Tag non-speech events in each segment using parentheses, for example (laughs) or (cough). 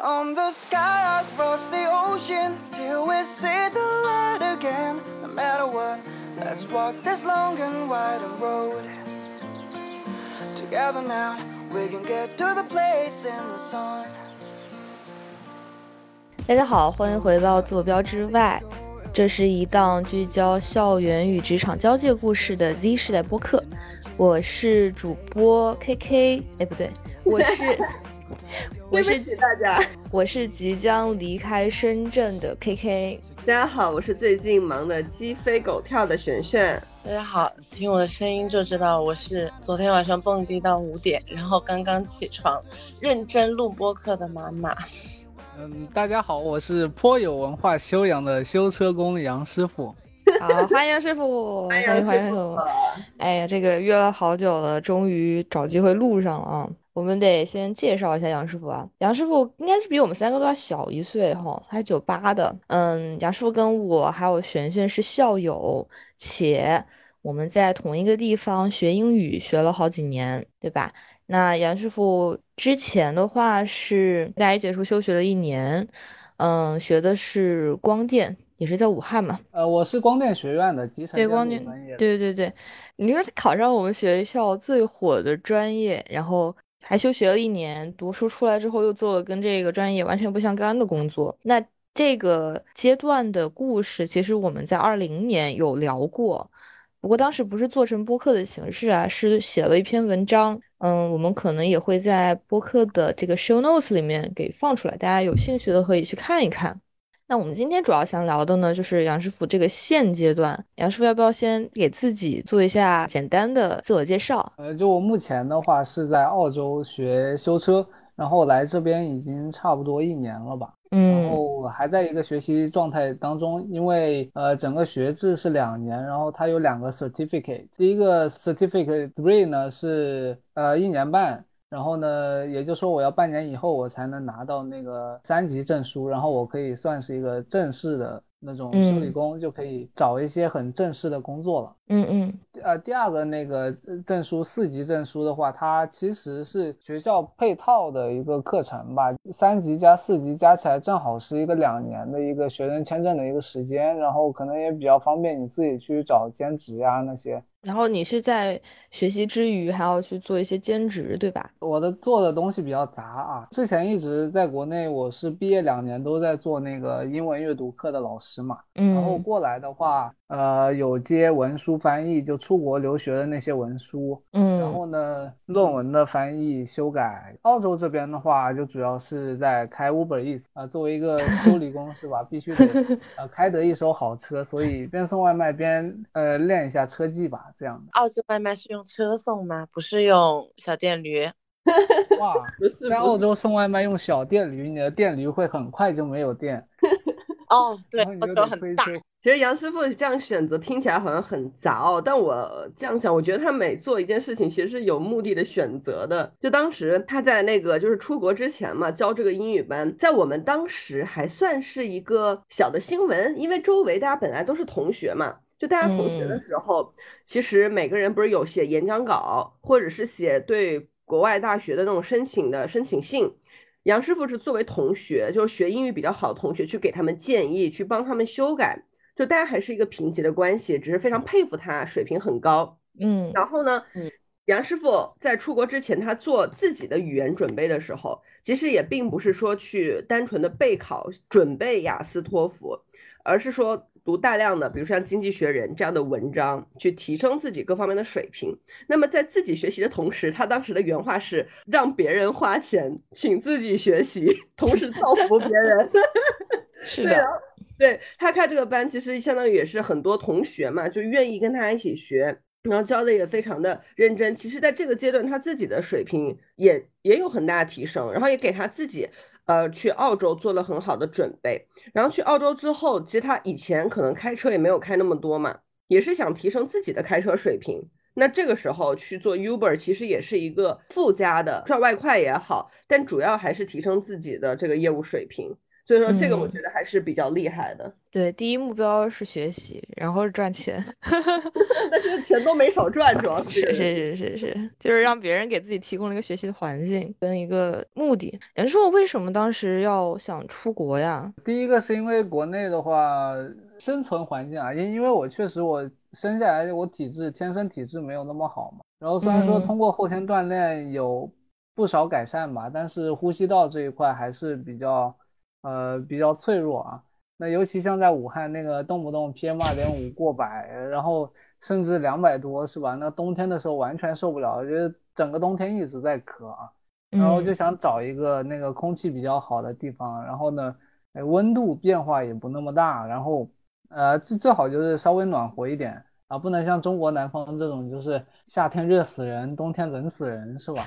on the sky across the ocean till we see the light again. No matter what, let's walk this long and wide road. Together now, we can get to the place in the sun. 大家好，欢迎回到坐标之外。这是一档聚焦校园与职场交界故事的 Z 时代播客。我是主播 KK，哎，不对，我是。(laughs) 对不起大家，(laughs) 我是即将离开深圳的 KK。大家好，我是最近忙得鸡飞狗跳的璇璇。大家好，听我的声音就知道我是昨天晚上蹦迪到五点，然后刚刚起床认真录播客的妈妈。嗯，大家好，我是颇有文化修养的修车工杨师傅。好，欢迎杨 (laughs) 师傅，欢迎欢迎。哎呀，这个约了好久了，终于找机会录上了啊。我们得先介绍一下杨师傅啊，杨师傅应该是比我们三个都要小一岁哈，他是九八的。嗯，杨师傅跟我还有璇璇是校友，且我们在同一个地方学英语学了好几年，对吧？那杨师傅之前的话是大一结束休学了一年，嗯，学的是光电，也是在武汉嘛。呃，我是光电学院的集成对光电对对对，你说考上我们学校最火的专业，然后。还休学了一年，读书出来之后又做了跟这个专业完全不相干的工作。那这个阶段的故事，其实我们在二零年有聊过，不过当时不是做成播客的形式啊，是写了一篇文章。嗯，我们可能也会在播客的这个 show notes 里面给放出来，大家有兴趣的可以去看一看。那我们今天主要想聊的呢，就是杨师傅这个现阶段，杨师傅要不要先给自己做一下简单的自我介绍？呃，就我目前的话是在澳洲学修车，然后来这边已经差不多一年了吧，嗯，然后还在一个学习状态当中，因为呃整个学制是两年，然后它有两个 certificate，第一个 certificate three 呢是呃一年半。然后呢，也就是说我要半年以后我才能拿到那个三级证书，然后我可以算是一个正式的那种修理工，就可以找一些很正式的工作了。嗯嗯。呃，第二个那个证书四级证书的话，它其实是学校配套的一个课程吧，三级加四级加起来正好是一个两年的一个学生签证的一个时间，然后可能也比较方便你自己去找兼职呀那些。然后你是在学习之余还要去做一些兼职，对吧？我的做的东西比较杂啊。之前一直在国内，我是毕业两年都在做那个英文阅读课的老师嘛。嗯。然后过来的话，呃，有接文书翻译，就出国留学的那些文书。嗯。然后呢，论文的翻译修改。澳洲这边的话，就主要是在开 Uber Eats 啊。作为一个修理工是吧，必须得 (laughs) 呃开得一手好车，所以边送外卖边呃练一下车技吧。这样的澳洲外卖是用车送吗？不是用小电驴？哇，(laughs) 在澳洲送外卖用小电驴，你的电驴会很快就没有电。(laughs) 哦，对，澳洲很大。其实杨师傅这样选择听起来好像很杂哦，但我这样想，我觉得他每做一件事情其实是有目的的选择的。就当时他在那个就是出国之前嘛，教这个英语班，在我们当时还算是一个小的新闻，因为周围大家本来都是同学嘛。就大家同学的时候，其实每个人不是有写演讲稿，或者是写对国外大学的那种申请的申请信。杨师傅是作为同学，就是学英语比较好的同学，去给他们建议，去帮他们修改。就大家还是一个平级的关系，只是非常佩服他，水平很高。嗯，然后呢，杨师傅在出国之前，他做自己的语言准备的时候，其实也并不是说去单纯的备考准备雅思托福，而是说。读大量的，比如像《经济学人》这样的文章，去提升自己各方面的水平。那么在自己学习的同时，他当时的原话是：让别人花钱，请自己学习，同时造福别人。是的，对对他开这个班，其实相当于也是很多同学嘛，就愿意跟他一起学，然后教的也非常的认真。其实，在这个阶段，他自己的水平也也有很大提升，然后也给他自己。呃，去澳洲做了很好的准备，然后去澳洲之后，其实他以前可能开车也没有开那么多嘛，也是想提升自己的开车水平。那这个时候去做 Uber，其实也是一个附加的赚外快也好，但主要还是提升自己的这个业务水平。所以说这个我觉得还是比较厉害的。对，第一目标是学习，然后是赚钱，(laughs) 但是钱都没少赚，主要 (laughs) 是是是是是，就是让别人给自己提供了一个学习的环境跟一个目的。人说我为什么当时要想出国呀？第一个是因为国内的话，生存环境啊，因因为我确实我生下来我体质天生体质没有那么好嘛，然后虽然说通过后天锻炼有不少改善吧，但是呼吸道这一块还是比较呃比较脆弱啊。那尤其像在武汉那个动不动 PM 二点五过百，然后甚至两百多，是吧？那冬天的时候完全受不了，就整个冬天一直在咳啊。然后就想找一个那个空气比较好的地方，然后呢，哎，温度变化也不那么大，然后呃最最好就是稍微暖和一点啊，不能像中国南方这种就是夏天热死人，冬天冷死人，是吧？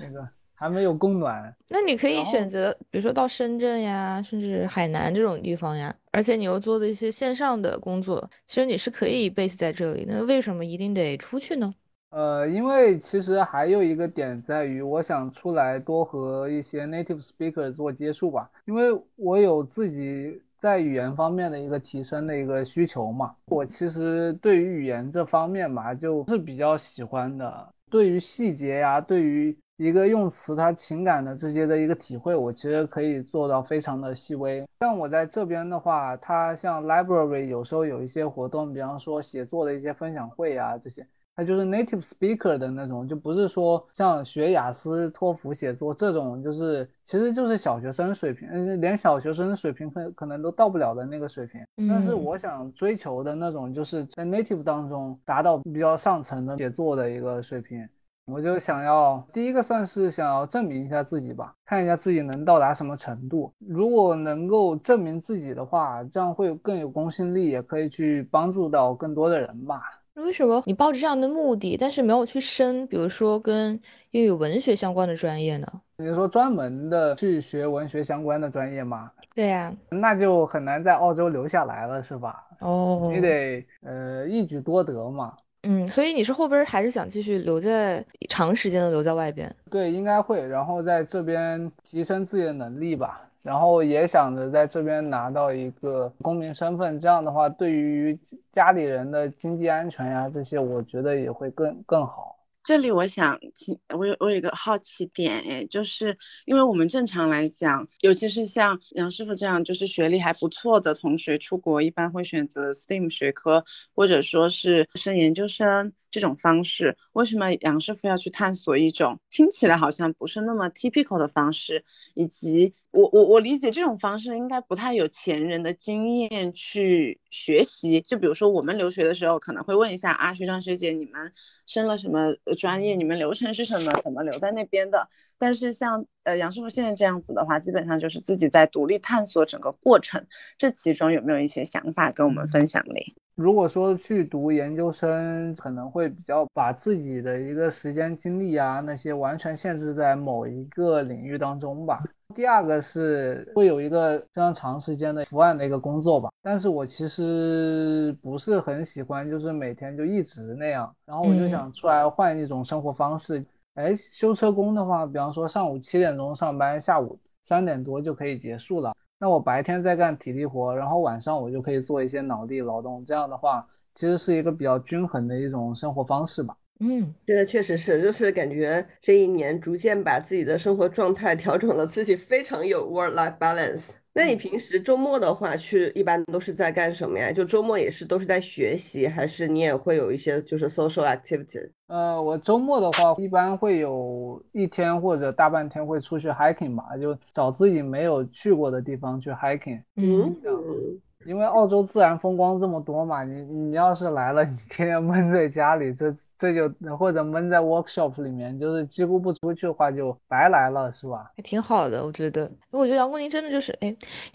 那个。还没有供暖，那你可以选择，比如说到深圳呀，甚至海南这种地方呀。而且你又做的一些线上的工作，其实你是可以 base 在这里。那为什么一定得出去呢？呃，因为其实还有一个点在于，我想出来多和一些 native speaker 做接触吧，因为我有自己在语言方面的一个提升的一个需求嘛。我其实对于语言这方面嘛，就是比较喜欢的。对于细节呀，对于一个用词，它情感的这些的一个体会，我其实可以做到非常的细微。像我在这边的话，它像 library 有时候有一些活动，比方说写作的一些分享会啊，这些，它就是 native speaker 的那种，就不是说像学雅思、托福写作这种，就是其实就是小学生水平，嗯，连小学生水平可可能都到不了的那个水平。但是我想追求的那种，就是在 native 当中达到比较上层的写作的一个水平。我就想要第一个算是想要证明一下自己吧，看一下自己能到达什么程度。如果能够证明自己的话，这样会更有公信力，也可以去帮助到更多的人吧。为什么你抱着这样的目的，但是没有去升，比如说跟英语文学相关的专业呢？你说专门的去学文学相关的专业吗？对呀，那就很难在澳洲留下来了，是吧？哦，你得呃一举多得嘛。嗯，所以你是后边还是想继续留在长时间的留在外边？对，应该会，然后在这边提升自己的能力吧，然后也想着在这边拿到一个公民身份，这样的话对于家里人的经济安全呀这些，我觉得也会更更好。这里我想请我有我有一个好奇点哎，就是因为我们正常来讲，尤其是像杨师傅这样就是学历还不错的同学出国，一般会选择 STEAM 学科或者说是升研究生。这种方式，为什么杨师傅要去探索一种听起来好像不是那么 typical 的方式？以及我我我理解这种方式应该不太有前人的经验去学习。就比如说我们留学的时候，可能会问一下啊，学长学姐，你们升了什么专业？你们流程是什么？怎么留在那边的？但是像呃杨师傅现在这样子的话，基本上就是自己在独立探索整个过程。这其中有没有一些想法跟我们分享嘞？如果说去读研究生，可能会比较把自己的一个时间精力啊那些完全限制在某一个领域当中吧。第二个是会有一个非常长时间的伏案的一个工作吧。但是我其实不是很喜欢，就是每天就一直那样。然后我就想出来换一种生活方式。哎，修车工的话，比方说上午七点钟上班，下午三点多就可以结束了。那我白天在干体力活，然后晚上我就可以做一些脑力劳动，这样的话其实是一个比较均衡的一种生活方式吧。嗯，这个确实是，就是感觉这一年逐渐把自己的生活状态调整了，自己非常有 work-life balance。那你平时周末的话，去一般都是在干什么呀？就周末也是都是在学习，还是你也会有一些就是 social activity？呃，我周末的话，一般会有一天或者大半天会出去 hiking 吧，就找自己没有去过的地方去 hiking。嗯。因为澳洲自然风光这么多嘛，你你要是来了，你天天闷在家里，这这就或者闷在 workshop 里面，就是几乎不出去的话，就白来了，是吧？还挺好的，我觉得。我觉得杨国宁真的就是，哎，(laughs)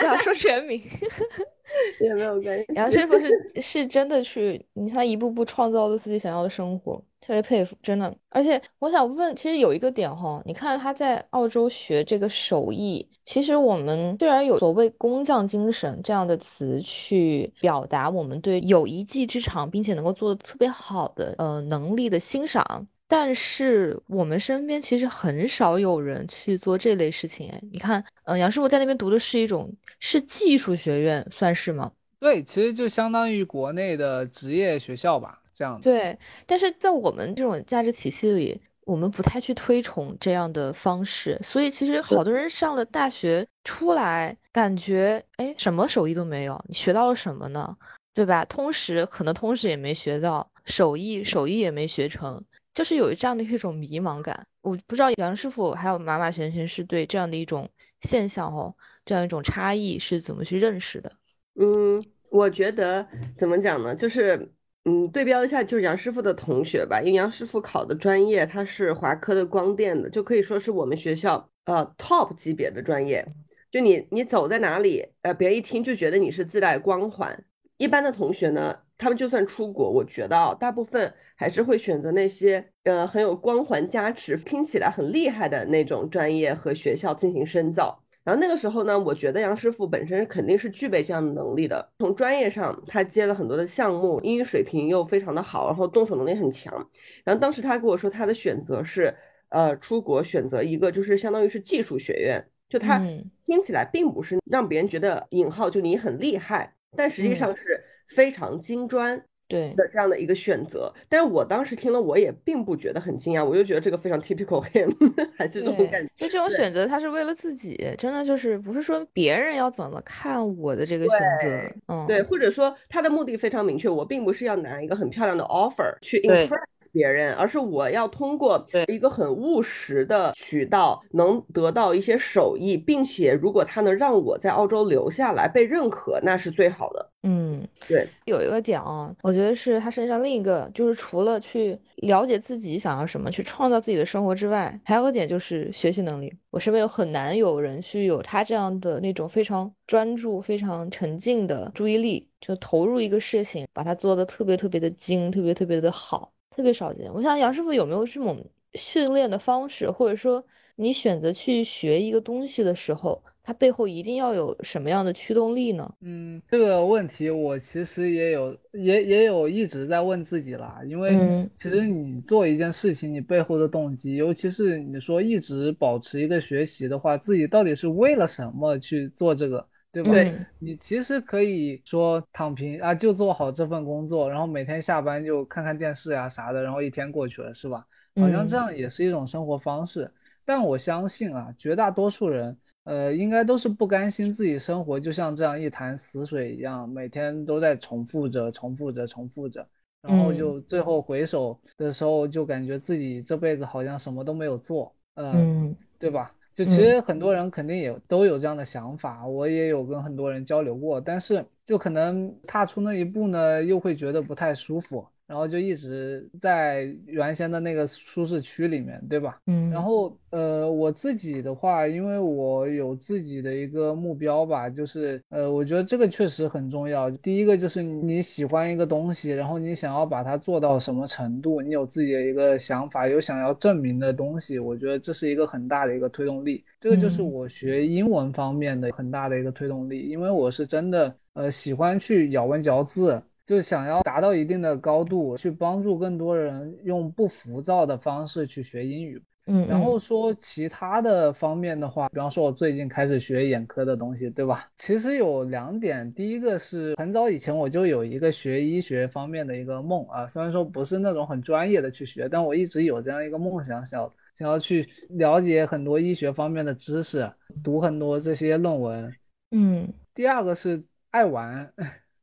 不要说全名。(laughs) 也没有关系。杨师傅是是真的去，你看他一步步创造了自己想要的生活，特别佩服，真的。而且我想问，其实有一个点哈，你看他在澳洲学这个手艺，其实我们虽然有所谓工匠精神这样的词去表达我们对有一技之长并且能够做的特别好的呃能力的欣赏。但是我们身边其实很少有人去做这类事情。哎，你看，嗯，杨师傅在那边读的是一种是技术学院，算是吗？对，其实就相当于国内的职业学校吧，这样。对，但是在我们这种价值体系里，我们不太去推崇这样的方式，所以其实好多人上了大学出来，感觉哎，什么手艺都没有，你学到了什么呢？对吧？通识可能通识也没学到，手艺手艺也没学成。就是有这样的一种迷茫感，我不知道杨师傅还有马马璇璇是对这样的一种现象哦，这样一种差异是怎么去认识的？嗯，我觉得怎么讲呢？就是嗯，对标一下，就是杨师傅的同学吧，因为杨师傅考的专业他是华科的光电的，就可以说是我们学校呃 top 级别的专业。就你你走在哪里，呃，别人一听就觉得你是自带光环。一般的同学呢，他们就算出国，我觉得啊，大部分。还是会选择那些呃很有光环加持、听起来很厉害的那种专业和学校进行深造。然后那个时候呢，我觉得杨师傅本身肯定是具备这样的能力的。从专业上，他接了很多的项目，英语水平又非常的好，然后动手能力很强。然后当时他跟我说，他的选择是呃出国选择一个就是相当于是技术学院，就他听起来并不是让别人觉得引号就你很厉害，但实际上是非常精专。对的这样的一个选择，但是我当时听了，我也并不觉得很惊讶，我就觉得这个非常 typical (laughs) him，还是这种感觉。就这种选择，他是为了自己，真的就是不是说别人要怎么看我的这个选择，嗯，对，或者说他的目的非常明确，我并不是要拿一个很漂亮的 offer 去 impress 别人，而是我要通过一个很务实的渠道能得到一些手艺，并且如果他能让我在澳洲留下来被认可，那是最好的。嗯，对，有一个点啊，我觉得是他身上另一个，就是除了去了解自己想要什么，去创造自己的生活之外，还有个点就是学习能力。我身边有很难有人去有他这样的那种非常专注、非常沉静的注意力，就投入一个事情，把它做的特别特别的精，特别特别的好，特别少见。我想杨师傅有没有这种训练的方式，或者说你选择去学一个东西的时候？它背后一定要有什么样的驱动力呢？嗯，这个问题我其实也有，也也有一直在问自己啦。因为其实你做一件事情，你背后的动机，尤其是你说一直保持一个学习的话，自己到底是为了什么去做这个，对不对？你其实可以说躺平啊，就做好这份工作，然后每天下班就看看电视呀啥的，然后一天过去了，是吧？好像这样也是一种生活方式。但我相信啊，绝大多数人。呃，应该都是不甘心自己生活就像这样一潭死水一样，每天都在重复着、重复着、重复着，然后就最后回首的时候，就感觉自己这辈子好像什么都没有做，嗯，对吧？就其实很多人肯定也都有这样的想法，我也有跟很多人交流过，但是就可能踏出那一步呢，又会觉得不太舒服。然后就一直在原先的那个舒适区里面，对吧？嗯。然后呃，我自己的话，因为我有自己的一个目标吧，就是呃，我觉得这个确实很重要。第一个就是你喜欢一个东西，然后你想要把它做到什么程度，你有自己的一个想法，有想要证明的东西，我觉得这是一个很大的一个推动力。这个就是我学英文方面的很大的一个推动力，因为我是真的呃喜欢去咬文嚼字。就想要达到一定的高度，去帮助更多人用不浮躁的方式去学英语。嗯，然后说其他的方面的话，比方说我最近开始学眼科的东西，对吧？其实有两点，第一个是很早以前我就有一个学医学方面的一个梦啊，虽然说不是那种很专业的去学，但我一直有这样一个梦想，想想要去了解很多医学方面的知识，读很多这些论文。嗯，第二个是爱玩。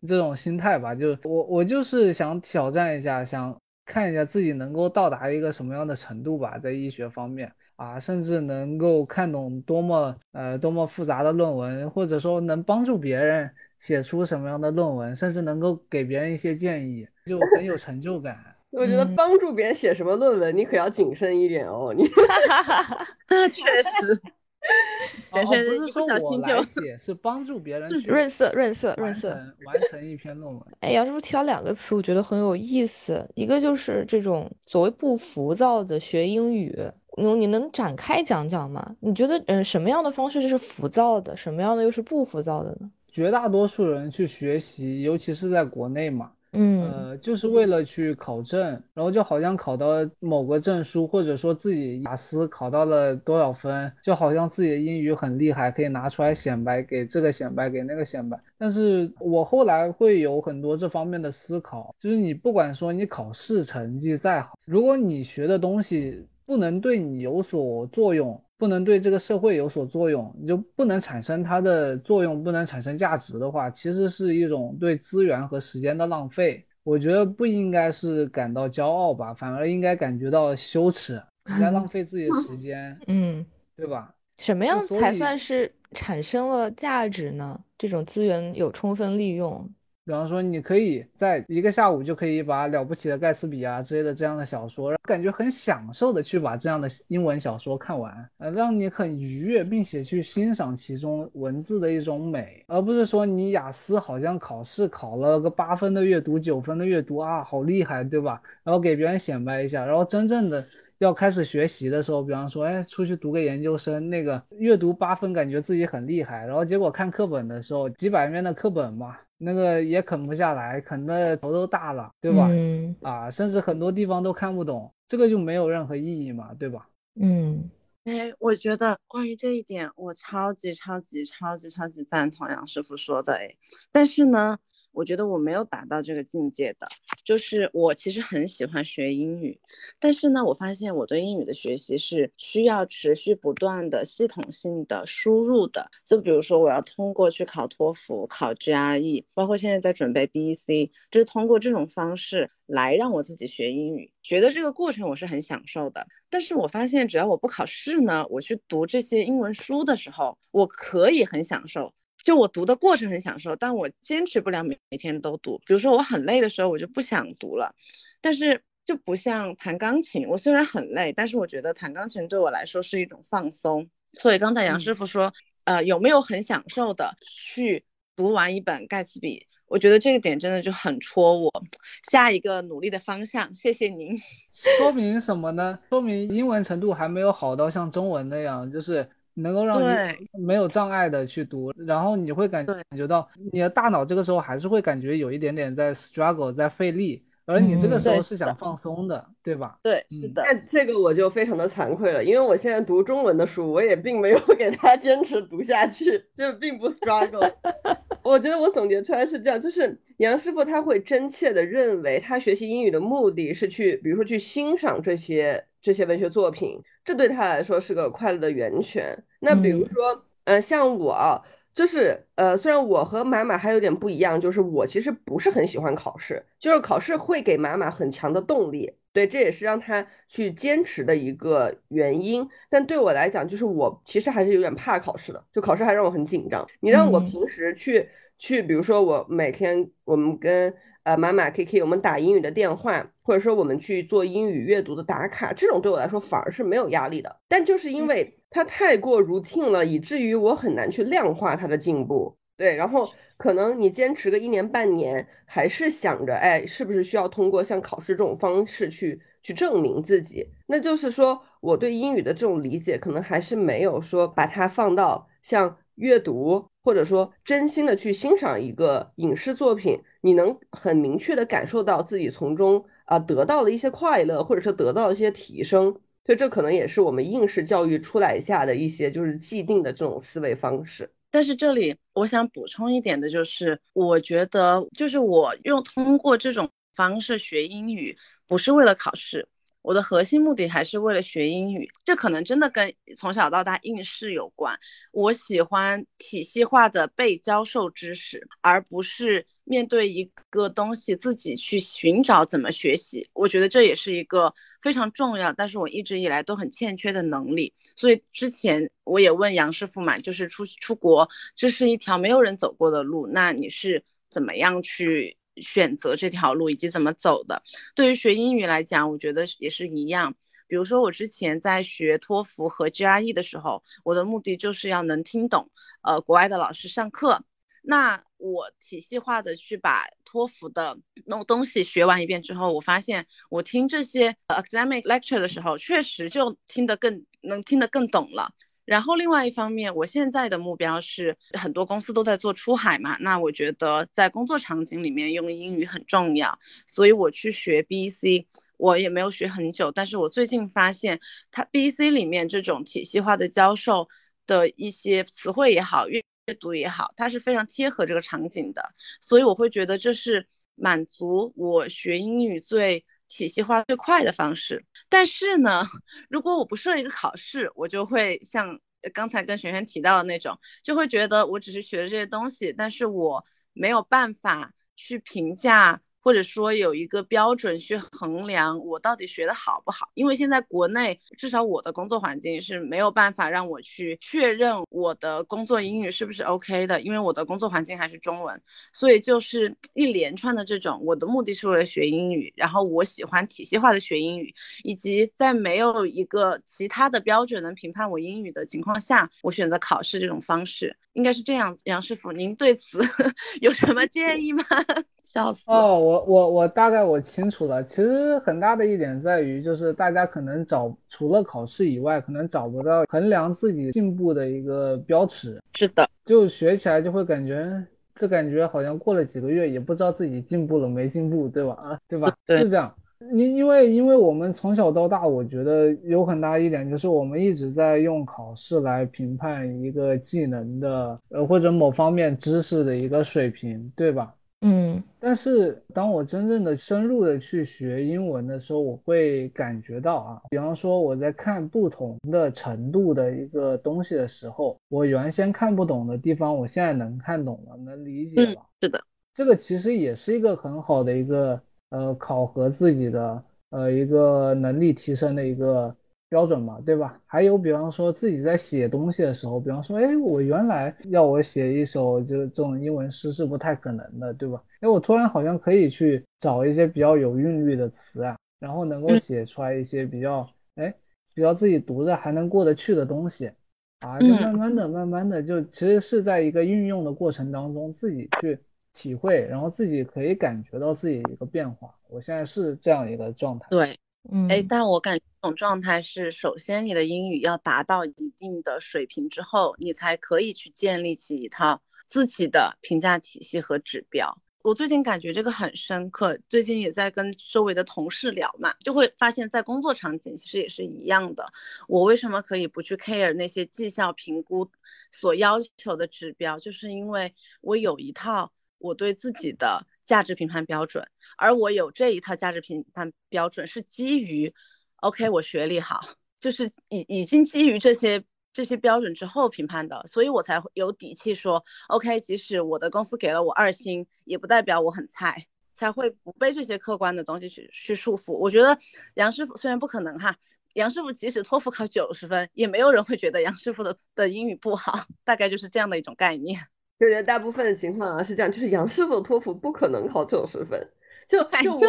这种心态吧，就我我就是想挑战一下，想看一下自己能够到达一个什么样的程度吧，在医学方面啊，甚至能够看懂多么呃多么复杂的论文，或者说能帮助别人写出什么样的论文，甚至能够给别人一些建议，就很有成就感。(laughs) 我觉得帮助别人写什么论文，你可要谨慎一点哦。你 (laughs) (laughs) 确实。(laughs) 哦，不是说我来写，是帮助别人去润色、润色、润色，完成一篇论文。哎，杨师傅提到两个词，我觉得很有意思。一个就是这种所谓不浮躁的学英语，你，你能展开讲讲吗？你觉得，嗯，什么样的方式是浮躁的，什么样的又是不浮躁的呢？绝大多数人去学习，尤其是在国内嘛，嗯，呃，就是为了去考证，然后就好像考到某个证书，或者说自己雅思考到了多少分，就好像自己的英语很厉害，可以拿出来显摆给这个显摆给那个显摆。但是我后来会有很多这方面的思考，就是你不管说你考试成绩再好，如果你学的东西不能对你有所作用。不能对这个社会有所作用，你就不能产生它的作用，不能产生价值的话，其实是一种对资源和时间的浪费。我觉得不应该是感到骄傲吧，反而应该感觉到羞耻，应该浪费自己的 (laughs) 时间，嗯，对吧？什么样才算是产生了价值呢？这种资源有充分利用。比方说，你可以在一个下午就可以把《了不起的盖茨比》啊之类的这样的小说，感觉很享受的去把这样的英文小说看完，呃，让你很愉悦，并且去欣赏其中文字的一种美，而不是说你雅思好像考试考了个八分的阅读、九分的阅读啊，好厉害，对吧？然后给别人显摆一下，然后真正的要开始学习的时候，比方说，哎，出去读个研究生，那个阅读八分，感觉自己很厉害，然后结果看课本的时候，几百面的课本嘛。那个也啃不下来，啃的头都大了，对吧？嗯啊，甚至很多地方都看不懂，这个就没有任何意义嘛，对吧？嗯，哎，我觉得关于这一点，我超级超级超级超级赞同杨师傅说的哎，但是呢。我觉得我没有达到这个境界的，就是我其实很喜欢学英语，但是呢，我发现我对英语的学习是需要持续不断的系统性的输入的。就比如说，我要通过去考托福、考 GRE，包括现在在准备 BEC，就是通过这种方式来让我自己学英语。学的这个过程我是很享受的，但是我发现只要我不考试呢，我去读这些英文书的时候，我可以很享受。就我读的过程很享受，但我坚持不了每每天都读。比如说我很累的时候，我就不想读了。但是就不像弹钢琴，我虽然很累，但是我觉得弹钢琴对我来说是一种放松。所以刚才杨师傅说，呃，有没有很享受的去读完一本盖茨比？我觉得这个点真的就很戳我。下一个努力的方向，谢谢您。说明什么呢？说明英文程度还没有好到像中文那样，就是。能够让你没有障碍的去读，然后你会感感觉到你的大脑这个时候还是会感觉有一点点在 struggle，在费力，而你这个时候是想放松的，对吧？对，是的。那这个我就非常的惭愧了，因为我现在读中文的书，我也并没有给他坚持读下去，就并不 struggle。(laughs) 我觉得我总结出来是这样，就是杨师傅他会真切的认为他学习英语的目的是去，比如说去欣赏这些。这些文学作品，这对他来说是个快乐的源泉。那比如说，呃，像我，就是呃，虽然我和马马还有点不一样，就是我其实不是很喜欢考试，就是考试会给马马很强的动力，对，这也是让他去坚持的一个原因。但对我来讲，就是我其实还是有点怕考试的，就考试还让我很紧张。你让我平时去去，比如说我每天我们跟。呃，妈妈 K K，我们打英语的电话，或者说我们去做英语阅读的打卡，这种对我来说反而是没有压力的。但就是因为它太过 routine 了，以至于我很难去量化它的进步。对，然后可能你坚持个一年半年，还是想着，哎，是不是需要通过像考试这种方式去去证明自己？那就是说，我对英语的这种理解，可能还是没有说把它放到像阅读。或者说，真心的去欣赏一个影视作品，你能很明确的感受到自己从中啊得到了一些快乐，或者说得到一些提升。所以这可能也是我们应试教育出来下的一些就是既定的这种思维方式。但是这里我想补充一点的就是，我觉得就是我用通过这种方式学英语，不是为了考试。我的核心目的还是为了学英语，这可能真的跟从小到大应试有关。我喜欢体系化的被教授知识，而不是面对一个东西自己去寻找怎么学习。我觉得这也是一个非常重要，但是我一直以来都很欠缺的能力。所以之前我也问杨师傅嘛，就是出出国，这是一条没有人走过的路，那你是怎么样去？选择这条路以及怎么走的，对于学英语来讲，我觉得也是一样。比如说我之前在学托福和 GRE 的时候，我的目的就是要能听懂呃国外的老师上课。那我体系化的去把托福的那东西学完一遍之后，我发现我听这些 academic lecture 的时候，确实就听得更能听得更懂了。然后另外一方面，我现在的目标是很多公司都在做出海嘛，那我觉得在工作场景里面用英语很重要，所以我去学 B C，我也没有学很久，但是我最近发现它 B C 里面这种体系化的教授的一些词汇也好，阅阅读也好，它是非常贴合这个场景的，所以我会觉得这是满足我学英语最体系化最快的方式。但是呢，如果我不设一个考试，我就会像刚才跟璇璇提到的那种，就会觉得我只是学了这些东西，但是我没有办法去评价。或者说有一个标准去衡量我到底学的好不好，因为现在国内至少我的工作环境是没有办法让我去确认我的工作英语是不是 OK 的，因为我的工作环境还是中文，所以就是一连串的这种，我的目的是为了学英语，然后我喜欢体系化的学英语，以及在没有一个其他的标准能评判我英语的情况下，我选择考试这种方式。应该是这样子，杨师傅，您对此 (laughs) 有什么建议吗？(laughs) 笑死！哦，我我我大概我清楚了。其实很大的一点在于，就是大家可能找除了考试以外，可能找不到衡量自己进步的一个标尺。是的，就学起来就会感觉，这感觉好像过了几个月也不知道自己进步了没进步，对吧？啊，对吧？是这样。因因为因为我们从小到大，我觉得有很大一点就是我们一直在用考试来评判一个技能的呃或者某方面知识的一个水平，对吧？嗯。但是当我真正的深入的去学英文的时候，我会感觉到啊，比方说我在看不同的程度的一个东西的时候，我原先看不懂的地方，我现在能看懂了，能理解了。是的，这个其实也是一个很好的一个。呃，考核自己的呃一个能力提升的一个标准嘛，对吧？还有比方说自己在写东西的时候，比方说，哎，我原来要我写一首就这种英文诗是不太可能的，对吧？哎，我突然好像可以去找一些比较有韵律的词啊，然后能够写出来一些比较哎比较自己读着还能过得去的东西啊，就慢慢的、慢慢的，就其实是在一个运用的过程当中自己去。体会，然后自己可以感觉到自己一个变化。我现在是这样一个状态。对，嗯，哎，但我感觉这种状态是，首先你的英语要达到一定的水平之后，你才可以去建立起一套自己的评价体系和指标。我最近感觉这个很深刻，最近也在跟周围的同事聊嘛，就会发现，在工作场景其实也是一样的。我为什么可以不去 care 那些绩效评估所要求的指标，就是因为我有一套。我对自己的价值评判标准，而我有这一套价值评判标准是基于，OK，我学历好，就是已已经基于这些这些标准之后评判的，所以我才有底气说，OK，即使我的公司给了我二星，也不代表我很菜，才会不被这些客观的东西去去束缚。我觉得杨师傅虽然不可能哈，杨师傅即使托福考九十分，也没有人会觉得杨师傅的的英语不好，大概就是这样的一种概念。就觉得大部分的情况啊是这样，就是杨师傅的托福不可能考九十分，就就我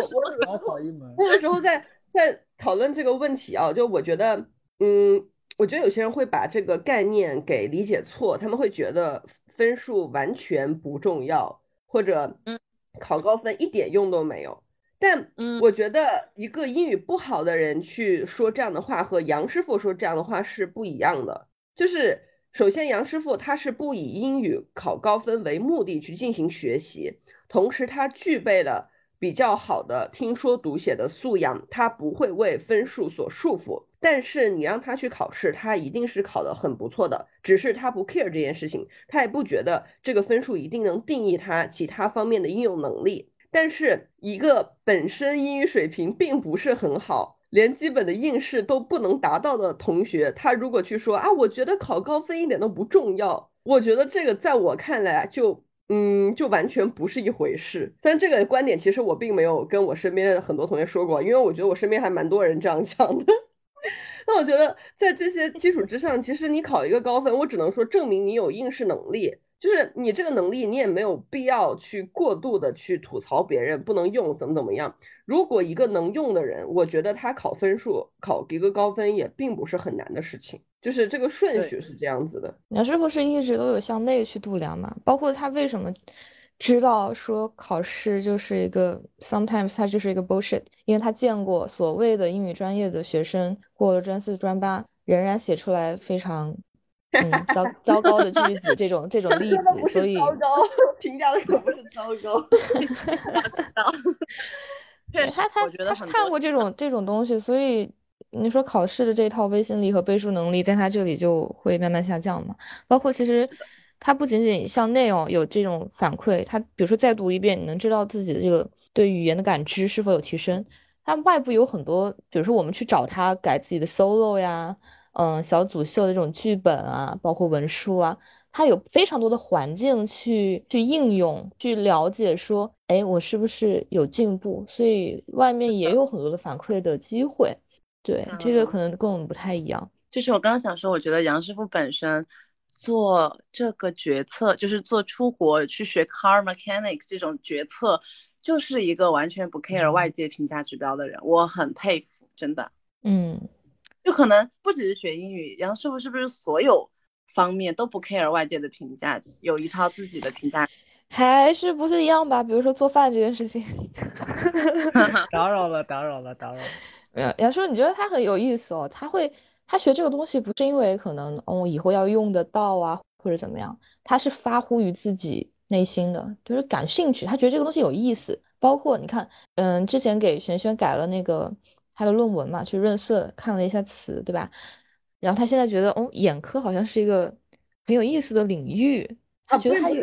我有时候在在讨论这个问题啊，就我觉得，嗯，我觉得有些人会把这个概念给理解错，他们会觉得分数完全不重要，或者考高分一点用都没有。但我觉得一个英语不好的人去说这样的话，和杨师傅说这样的话是不一样的，就是。首先，杨师傅他是不以英语考高分为目的去进行学习，同时他具备了比较好的听说读写的素养，他不会为分数所束缚。但是你让他去考试，他一定是考得很不错的，只是他不 care 这件事情，他也不觉得这个分数一定能定义他其他方面的应用能力。但是一个本身英语水平并不是很好。连基本的应试都不能达到的同学，他如果去说啊，我觉得考高分一点都不重要，我觉得这个在我看来就，嗯，就完全不是一回事。但这个观点其实我并没有跟我身边很多同学说过，因为我觉得我身边还蛮多人这样讲的。(laughs) 那我觉得在这些基础之上，其实你考一个高分，我只能说证明你有应试能力。就是你这个能力，你也没有必要去过度的去吐槽别人不能用怎么怎么样。如果一个能用的人，我觉得他考分数考一个高分也并不是很难的事情。就是这个顺序是这样子的。杨师傅是一直都有向内去度量嘛？包括他为什么知道说考试就是一个 sometimes 他就是一个 bullshit，因为他见过所谓的英语专业的学生过了专四专八，仍然写出来非常 (laughs) 嗯，糟糟糕的句子这种这种例子，所以糟糕，评价的可不是糟糕。(laughs) 对他他他看过这种这种东西，所以你说考试的这套微心力和背书能力在他这里就会慢慢下降嘛？包括其实他不仅仅向内哦有这种反馈，他比如说再读一遍，你能知道自己的这个对语言的感知是否有提升。他外部有很多，比如说我们去找他改自己的 solo 呀，嗯，小组秀的这种剧本啊，包括文书啊，它有非常多的环境去去应用，去了解说，哎，我是不是有进步？所以外面也有很多的反馈的机会。对，这个可能跟我们不太一样。就是我刚刚想说，我觉得杨师傅本身做这个决策，就是做出国去学 car mechanics 这种决策。就是一个完全不 care 外界评价指标的人，我很佩服，真的。嗯，就可能不只是学英语，杨师傅是不是所有方面都不 care 外界的评价，有一套自己的评价？(laughs) 还是不是一样吧？比如说做饭这件事情。(laughs) 打扰了，打扰了，打扰了。(laughs) 杨杨叔，你觉得他很有意思哦？他会，他学这个东西不是因为可能哦以后要用得到啊，或者怎么样？他是发乎于自己。内心的就是感兴趣，他觉得这个东西有意思。包括你看，嗯，之前给璇璇改了那个他的论文嘛，去润色看了一下词，对吧？然后他现在觉得，哦，眼科好像是一个很有意思的领域。他觉得他从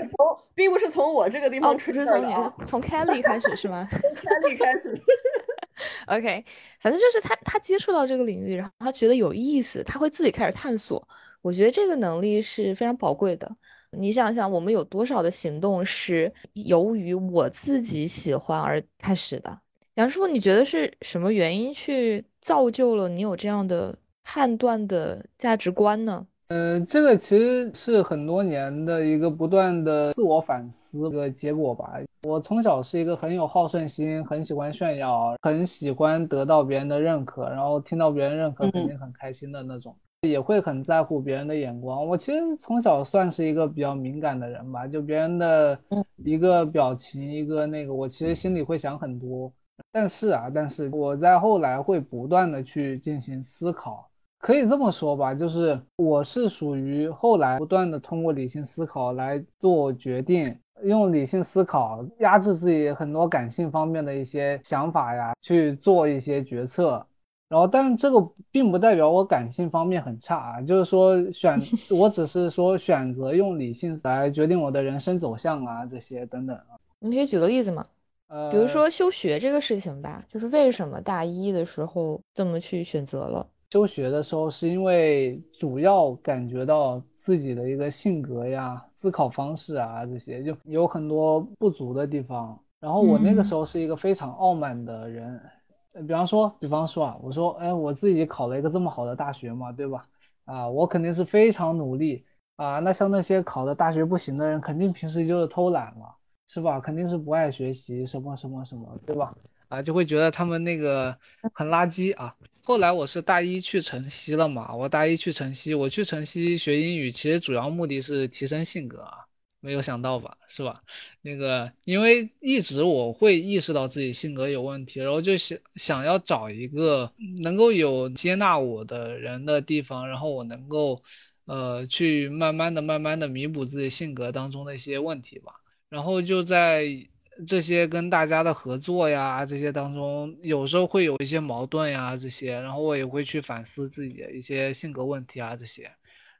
并不是从我这个地方出是从你从 Kelly 开始是吗？从 Kelly 开始。(laughs) OK，反正就是他他接触到这个领域，然后他觉得有意思，他会自己开始探索。我觉得这个能力是非常宝贵的。你想想，我们有多少的行动是由于我自己喜欢而开始的？杨师傅，你觉得是什么原因去造就了你有这样的判断的价值观呢？呃，这个其实是很多年的一个不断的自我反思的结果吧。我从小是一个很有好胜心、很喜欢炫耀、很喜欢得到别人的认可，然后听到别人认可肯定很开心的那种。也会很在乎别人的眼光。我其实从小算是一个比较敏感的人吧，就别人的一个表情，一个那个，我其实心里会想很多。但是啊，但是我在后来会不断的去进行思考，可以这么说吧，就是我是属于后来不断的通过理性思考来做决定，用理性思考压制自己很多感性方面的一些想法呀，去做一些决策。然后，但这个并不代表我感性方面很差啊，就是说选，(laughs) 我只是说选择用理性来决定我的人生走向啊，这些等等啊。你可以举个例子吗？呃，比如说休学这个事情吧，就是为什么大一的时候这么去选择了休学的时候，是因为主要感觉到自己的一个性格呀、思考方式啊这些就有很多不足的地方。然后我那个时候是一个非常傲慢的人。比方说，比方说啊，我说，哎，我自己考了一个这么好的大学嘛，对吧？啊，我肯定是非常努力啊。那像那些考的大学不行的人，肯定平时就是偷懒了，是吧？肯定是不爱学习，什么什么什么，对吧？啊，就会觉得他们那个很垃圾啊。后来我是大一去城西了嘛，我大一去城西，我去城西学英语，其实主要目的是提升性格啊。没有想到吧，是吧？那个，因为一直我会意识到自己性格有问题，然后就想想要找一个能够有接纳我的人的地方，然后我能够，呃，去慢慢的、慢慢的弥补自己性格当中的一些问题吧。然后就在这些跟大家的合作呀这些当中，有时候会有一些矛盾呀这些，然后我也会去反思自己的一些性格问题啊这些。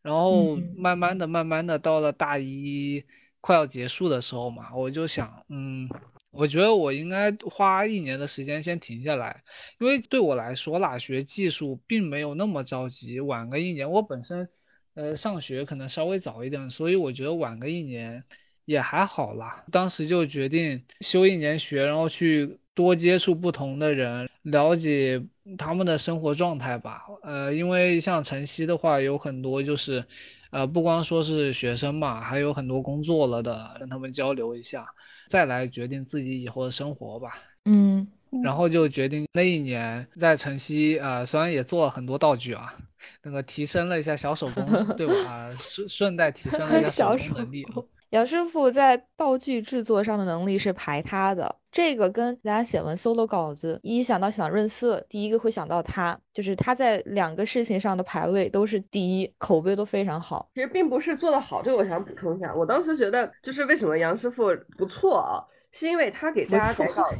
然后慢慢的、慢慢的，到了大一快要结束的时候嘛，我就想，嗯，我觉得我应该花一年的时间先停下来，因为对我来说啦，学技术并没有那么着急，晚个一年，我本身，呃，上学可能稍微早一点，所以我觉得晚个一年也还好啦。当时就决定休一年学，然后去。多接触不同的人，了解他们的生活状态吧。呃，因为像晨曦的话，有很多就是，呃，不光说是学生嘛，还有很多工作了的，跟他们交流一下，再来决定自己以后的生活吧。嗯，然后就决定那一年在晨曦，呃，虽然也做了很多道具啊，那个提升了一下小手工，对吧？顺顺带提升了一下手工能力。(laughs) 杨师傅在道具制作上的能力是排他的，这个跟大家写完 solo 稿子，一想到想润色，第一个会想到他，就是他在两个事情上的排位都是第一，口碑都非常好。其实并不是做的好，这个我想补充一下，我当时觉得就是为什么杨师傅不错啊，是因为他给大家改稿 (laughs) 子，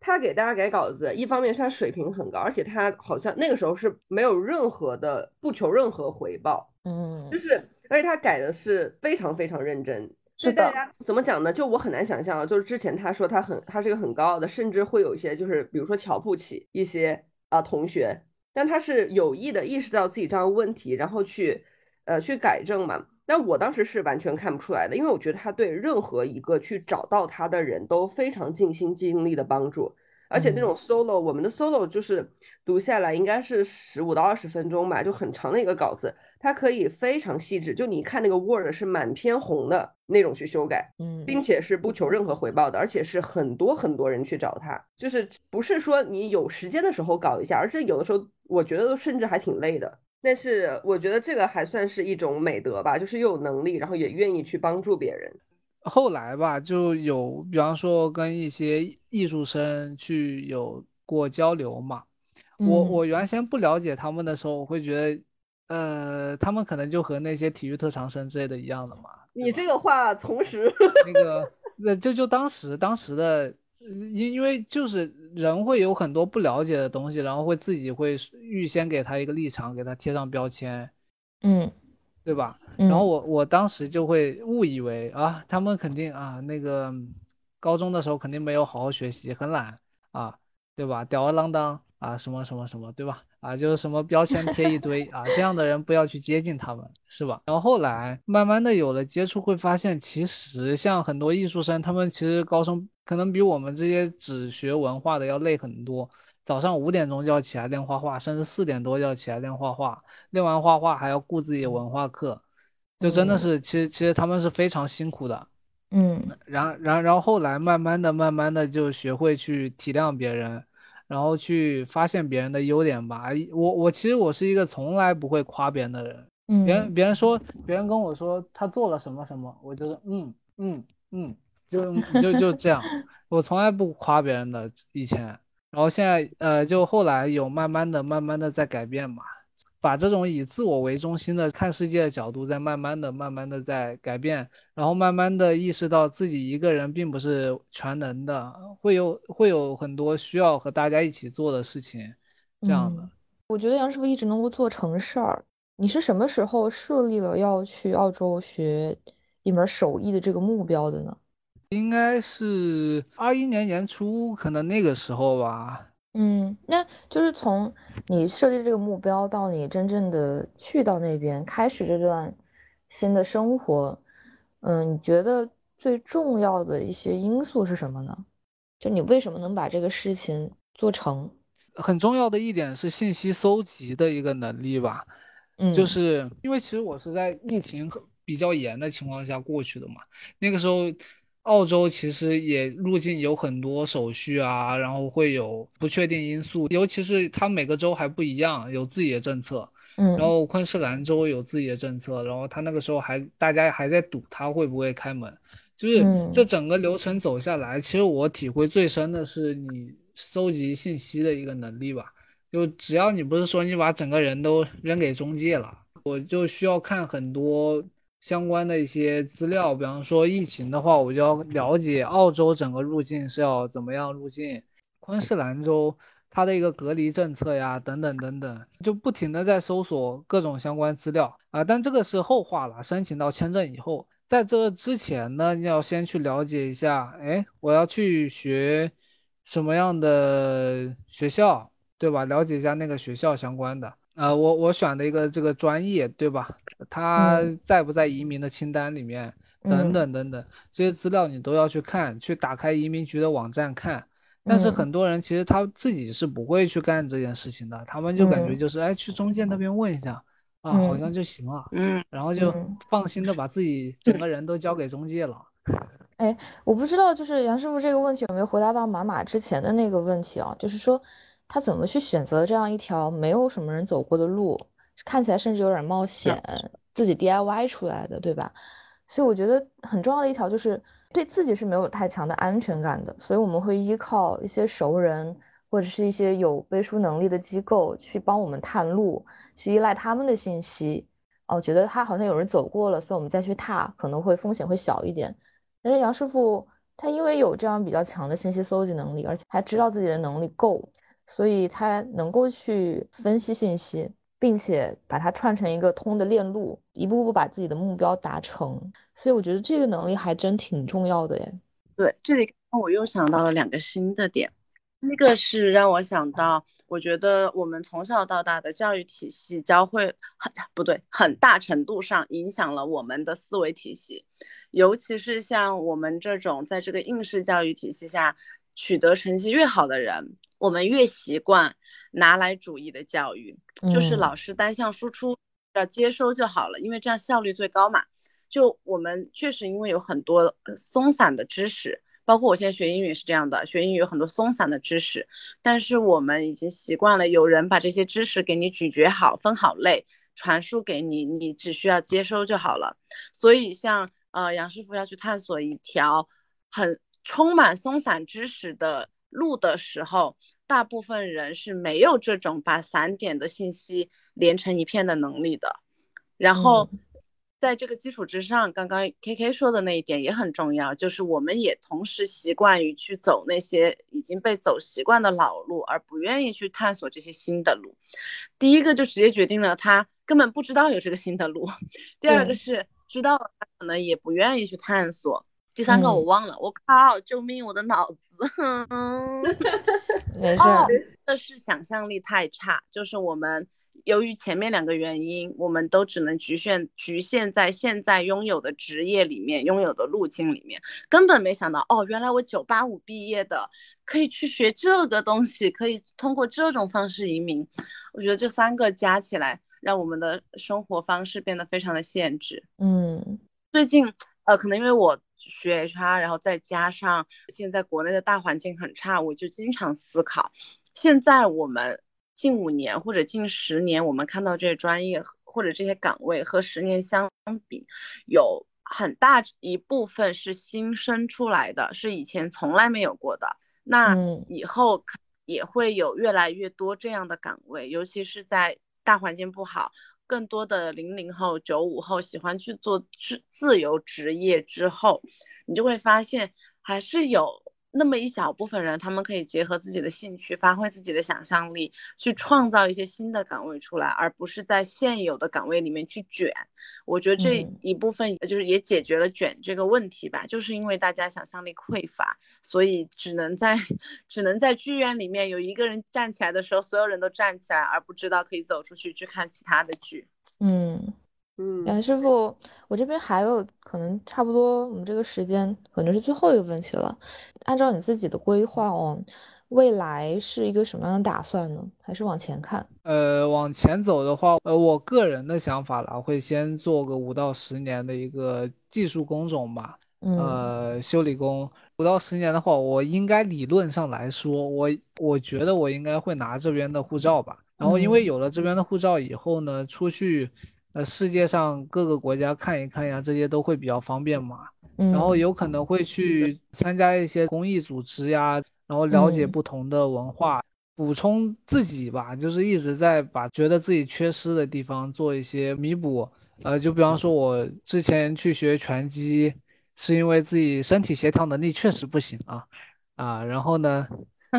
他给大家改稿子，一方面是他水平很高，而且他好像那个时候是没有任何的不求任何回报，嗯，就是。而且他改的是非常非常认真，是的。怎么讲呢？就我很难想象，就是之前他说他很，他是一个很高傲的，甚至会有一些就是比如说瞧不起一些啊同学，但他是有意的意识到自己这样的问题，然后去呃去改正嘛。但我当时是完全看不出来的，因为我觉得他对任何一个去找到他的人都非常尽心尽力的帮助。而且那种 solo，我们的 solo 就是读下来应该是十五到二十分钟吧，就很长的一个稿子，它可以非常细致，就你看那个 word 是满篇红的那种去修改，嗯，并。且是不求任何回报的，而且是很多很多人去找他，就是不是说你有时间的时候搞一下，而是有的时候我觉得甚至还挺累的，但是我觉得这个还算是一种美德吧，就是又有能力，然后也愿意去帮助别人。后来吧，就有比方说跟一些艺术生去有过交流嘛。我我原先不了解他们的时候，我会觉得，呃，他们可能就和那些体育特长生之类的一样的嘛。你这个话从 (laughs) 实那个，那就就当时当时的，因因为就是人会有很多不了解的东西，然后会自己会预先给他一个立场，给他贴上标签。嗯。对吧？然后我我当时就会误以为啊，他们肯定啊，那个高中的时候肯定没有好好学习，很懒啊，对吧？吊儿郎当啊，什么什么什么，对吧？啊，就是什么标签贴一堆啊，这样的人不要去接近他们，是吧？然后后来慢慢的有了接触，会发现其实像很多艺术生，他们其实高中可能比我们这些只学文化的要累很多。早上五点钟就要起来练画画，甚至四点多就要起来练画画，练完画画还要顾自己的文化课，就真的是，其实其实他们是非常辛苦的，嗯，然然然后后来慢慢的慢慢的就学会去体谅别人，然后去发现别人的优点吧。我我其实我是一个从来不会夸别人的人，别人别人说别人跟我说他做了什么什么，我就是嗯嗯嗯，就就就这样，(laughs) 我从来不夸别人的以前。然后现在，呃，就后来有慢慢的、慢慢的在改变嘛，把这种以自我为中心的看世界的角度，在慢慢的、慢慢的在改变，然后慢慢的意识到自己一个人并不是全能的，会有会有很多需要和大家一起做的事情，这样的。我觉得杨师傅一直能够做成事儿。你是什么时候设立了要去澳洲学一门手艺的这个目标的呢？应该是二一年年初，可能那个时候吧。嗯，那就是从你设立这个目标到你真正的去到那边开始这段新的生活，嗯，你觉得最重要的一些因素是什么呢？就你为什么能把这个事情做成？很重要的一点是信息搜集的一个能力吧。嗯，就是因为其实我是在疫情比较严的情况下过去的嘛，那个时候。澳洲其实也入境有很多手续啊，然后会有不确定因素，尤其是它每个州还不一样，有自己的政策。嗯，然后昆士兰州有自己的政策，然后他那个时候还大家还在赌他会不会开门，就是这整个流程走下来，其实我体会最深的是你收集信息的一个能力吧。就只要你不是说你把整个人都扔给中介了，我就需要看很多。相关的一些资料，比方说疫情的话，我就要了解澳洲整个入境是要怎么样入境，昆士兰州它的一个隔离政策呀，等等等等，就不停的在搜索各种相关资料啊。但这个是后话了，申请到签证以后，在这之前呢，你要先去了解一下，哎，我要去学什么样的学校，对吧？了解一下那个学校相关的。呃，我我选的一个这个专业，对吧？他在不在移民的清单里面？等等等等，这些资料你都要去看，去打开移民局的网站看。但是很多人其实他自己是不会去干这件事情的，他们就感觉就是哎，去中介那边问一下啊，好像就行了。嗯，然后就放心的把自己整个人都交给中介了。(laughs) 哎，我不知道，就是杨师傅这个问题有没有回答到马马之前的那个问题啊？就是说。他怎么去选择这样一条没有什么人走过的路，看起来甚至有点冒险，自己 DIY 出来的，对吧？所以我觉得很重要的一条就是对自己是没有太强的安全感的，所以我们会依靠一些熟人或者是一些有背书能力的机构去帮我们探路，去依赖他们的信息。哦，觉得他好像有人走过了，所以我们再去踏，可能会风险会小一点。但是杨师傅他因为有这样比较强的信息搜集能力，而且还知道自己的能力够，所以他能够去分析信息。并且把它串成一个通的链路，一步步把自己的目标达成。所以我觉得这个能力还真挺重要的耶。对，这里我又想到了两个新的点，一个是让我想到，我觉得我们从小到大的教育体系教会很不对，很大程度上影响了我们的思维体系，尤其是像我们这种在这个应试教育体系下取得成绩越好的人。我们越习惯拿来主义的教育，就是老师单向输出，要接收就好了，因为这样效率最高嘛。就我们确实因为有很多松散的知识，包括我现在学英语是这样的，学英语有很多松散的知识，但是我们已经习惯了有人把这些知识给你咀嚼好，分好类，传输给你，你只需要接收就好了。所以像呃杨师傅要去探索一条很充满松散知识的。录的时候，大部分人是没有这种把散点的信息连成一片的能力的。然后，在这个基础之上，刚刚 K K 说的那一点也很重要，就是我们也同时习惯于去走那些已经被走习惯的老路，而不愿意去探索这些新的路。第一个就直接决定了他根本不知道有这个新的路，(laughs) 第二个是知道了他可能也不愿意去探索。第三个我忘了，我靠，救命！我的脑子，没事，这是想象力太差。就是我们由于前面两个原因，我们都只能局限局限在现在拥有的职业里面、拥有的路径里面，根本没想到哦，原来我九八五毕业的可以去学这个东西，可以通过这种方式移民。我觉得这三个加起来，让我们的生活方式变得非常的限制。嗯，最近呃，可能因为我。学 HR，然后再加上现在国内的大环境很差，我就经常思考，现在我们近五年或者近十年，我们看到这些专业或者这些岗位和十年相比，有很大一部分是新生出来的，是以前从来没有过的。那以后也会有越来越多这样的岗位，尤其是在大环境不好。更多的零零后、九五后喜欢去做自自由职业之后，你就会发现还是有那么一小部分人，他们可以结合自己的兴趣，发挥自己的想象力，去创造一些新的岗位出来，而不是在现有的岗位里面去卷。我觉得这一部分就是也解决了卷这个问题吧，就是因为大家想象力匮乏，所以只能在只能在剧院里面有一个人站起来的时候，所有人都站起来，而不知道可以走出去去看其他的剧。嗯嗯，杨师傅，我这边还有可能差不多，我们这个时间可能是最后一个问题了。按照你自己的规划哦，未来是一个什么样的打算呢？还是往前看？呃，往前走的话，呃，我个人的想法啦，会先做个五到十年的一个技术工种吧，呃，修理工。五到十年的话，我应该理论上来说，我我觉得我应该会拿这边的护照吧。然后，因为有了这边的护照以后呢，出去，呃，世界上各个国家看一看呀，这些都会比较方便嘛。然后有可能会去参加一些公益组织呀，然后了解不同的文化，补充自己吧，就是一直在把觉得自己缺失的地方做一些弥补。呃，就比方说，我之前去学拳击，是因为自己身体协调能力确实不行啊，啊，然后呢。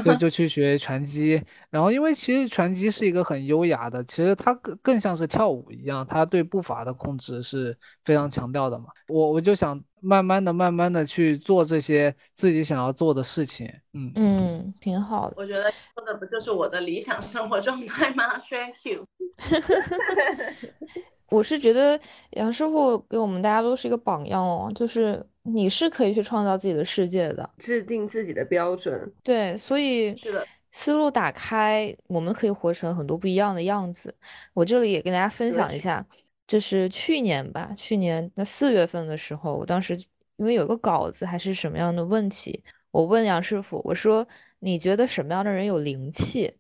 就就去学拳击，然后因为其实拳击是一个很优雅的，其实它更更像是跳舞一样，它对步伐的控制是非常强调的嘛。我我就想慢慢的、慢慢的去做这些自己想要做的事情。嗯嗯，挺好的。我觉得说的不就是我的理想生活状态吗？Thank you。(laughs) 我是觉得杨师傅给我们大家都是一个榜样哦，就是你是可以去创造自己的世界的，制定自己的标准。对，所以是的，思路打开，我们可以活成很多不一样的样子。我这里也跟大家分享一下，就是去年吧，去年那四月份的时候，我当时因为有个稿子还是什么样的问题，我问杨师傅，我说你觉得什么样的人有灵气，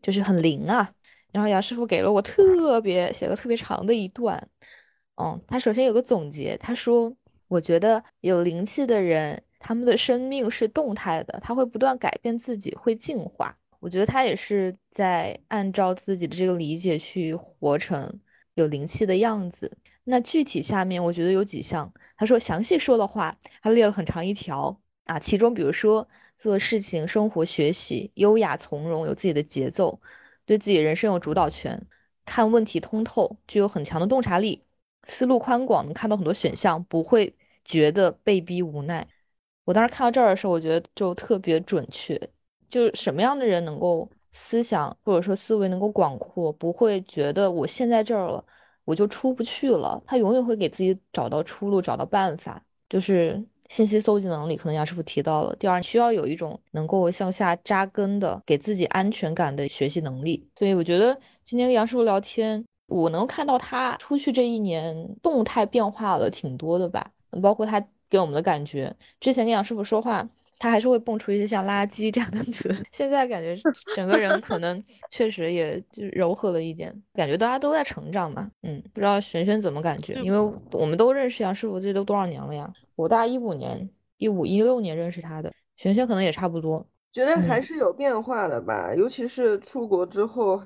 就是很灵啊？然后杨师傅给了我特别写的特别长的一段，嗯，他首先有个总结，他说我觉得有灵气的人，他们的生命是动态的，他会不断改变自己，会进化。我觉得他也是在按照自己的这个理解去活成有灵气的样子。那具体下面我觉得有几项，他说详细说的话，他列了很长一条啊，其中比如说做事情、生活、学习优雅从容，有自己的节奏，对自己人生有主导权，看问题通透，具有很强的洞察力，思路宽广，能看到很多选项，不会觉得被逼无奈。我当时看到这儿的时候，我觉得就特别准确。就是什么样的人能够思想或者说思维能够广阔，不会觉得我现在这儿了我就出不去了，他永远会给自己找到出路，找到办法。就是信息搜集能力，可能杨师傅提到了。第二，需要有一种能够向下扎根的，给自己安全感的学习能力。所以我觉得今天跟杨师傅聊天，我能看到他出去这一年动态变化了挺多的吧，包括他给我们的感觉。之前跟杨师傅说话。他还是会蹦出一些像垃圾这样的词，(laughs) 现在感觉 (laughs) 整个人可能确实也就柔和了一点，感觉大家都在成长嘛。嗯，不知道璇璇怎么感觉？因为我们都认识杨师傅，这都多少年了呀？我大一五年，一五一六年认识他的，璇璇可能也差不多。觉得还是有变化的吧，尤其是出国之后，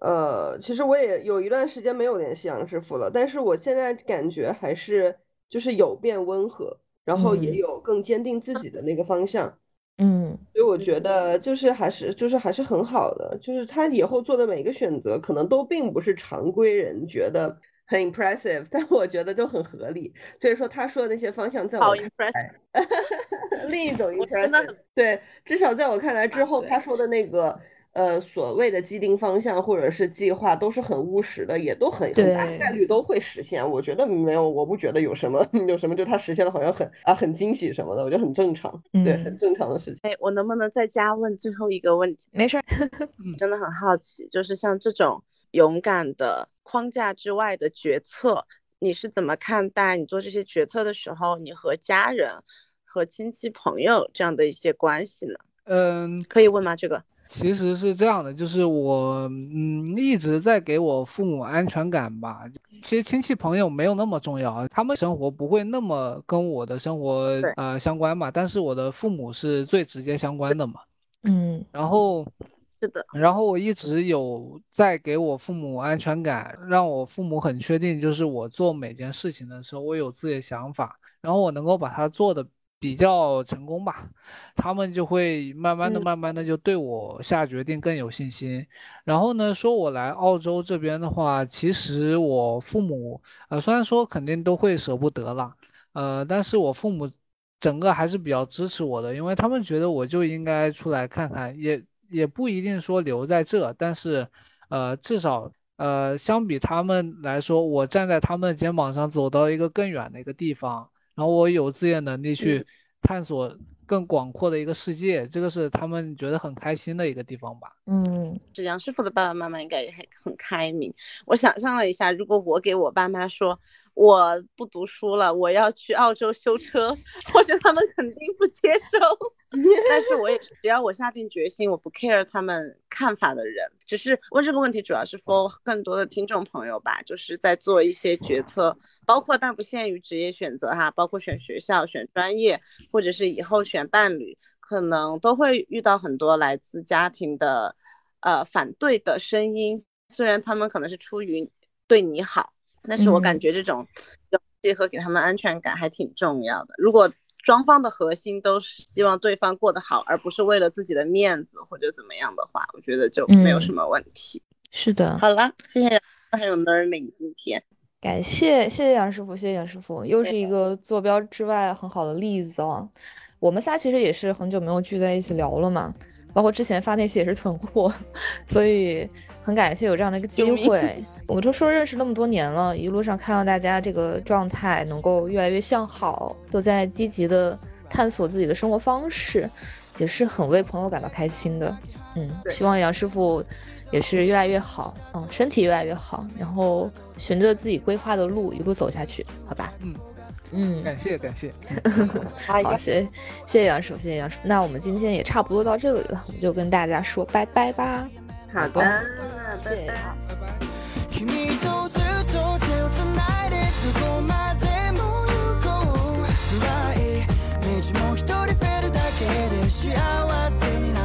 呃，其实我也有一段时间没有联系杨师傅了，但是我现在感觉还是就是有变温和。然后也有更坚定自己的那个方向，嗯，所以我觉得就是还是就是还是很好的，就是他以后做的每个选择可能都并不是常规人觉得很 impressive，但我觉得就很合理。所以说他说的那些方向，在我看来，(laughs) 另一种 impressive，对，至少在我看来之后他说的那个。呃，所谓的既定方向或者是计划都是很务实的，也都很很大概率都会实现。我觉得没有，我不觉得有什么 (laughs) 有什么，就他实现的好像很啊很惊喜什么的，我觉得很正常，对，很正常的事情。哎，我能不能再加问最后一个问题？没事，(laughs) 真的很好奇，就是像这种勇敢的框架之外的决策，你是怎么看待？你做这些决策的时候，你和家人、和亲戚朋友这样的一些关系呢？嗯，可以问吗？这个？其实是这样的，就是我嗯一直在给我父母安全感吧。其实亲戚朋友没有那么重要，他们生活不会那么跟我的生活呃相关嘛。但是我的父母是最直接相关的嘛。嗯，然后是的，然后我一直有在给我父母安全感，让我父母很确定，就是我做每件事情的时候，我有自己的想法，然后我能够把它做的。比较成功吧，他们就会慢慢的、慢慢的就对我下决定更有信心。然后呢，说我来澳洲这边的话，其实我父母呃，虽然说肯定都会舍不得了，呃，但是我父母整个还是比较支持我的，因为他们觉得我就应该出来看看，也也不一定说留在这，但是呃，至少呃，相比他们来说，我站在他们的肩膀上走到一个更远的一个地方。然后我有自己的能力去探索更广阔的一个世界，这个是他们觉得很开心的一个地方吧。嗯，是杨师傅的爸爸妈妈应该也很很开明。我想象了一下，如果我给我爸妈说。我不读书了，我要去澳洲修车，我觉得他们肯定不接受。(laughs) 但是我也只要我下定决心，我不 care 他们看法的人。只是问这个问题，主要是 for 更多的听众朋友吧，就是在做一些决策，包括但不限于职业选择哈，包括选学校、选专业，或者是以后选伴侣，可能都会遇到很多来自家庭的呃反对的声音。虽然他们可能是出于对你好。但是我感觉这种结合给他们安全感还挺重要的。如果双方的核心都是希望对方过得好，而不是为了自己的面子或者怎么样的话，我觉得就没有什么问题。是的，好了，谢谢还有 learning 今天，感谢谢谢杨师傅，谢谢杨师傅，又是一个坐标之外很好的例子哦。我们仨其实也是很久没有聚在一起聊了嘛，包括之前发那些也是囤货，所以。很感谢有这样的一个机会，我们都说认识那么多年了，一路上看到大家这个状态能够越来越向好，都在积极的探索自己的生活方式，也是很为朋友感到开心的。嗯，希望杨师傅也是越来越好，嗯，身体越来越好，然后循着自己规划的路一路走下去，好吧？嗯嗯，感谢感谢，好，谢谢杨叔，谢谢杨叔。那我们今天也差不多到这里了，我们就跟大家说拜拜吧。好的，谢谢，拜拜。「」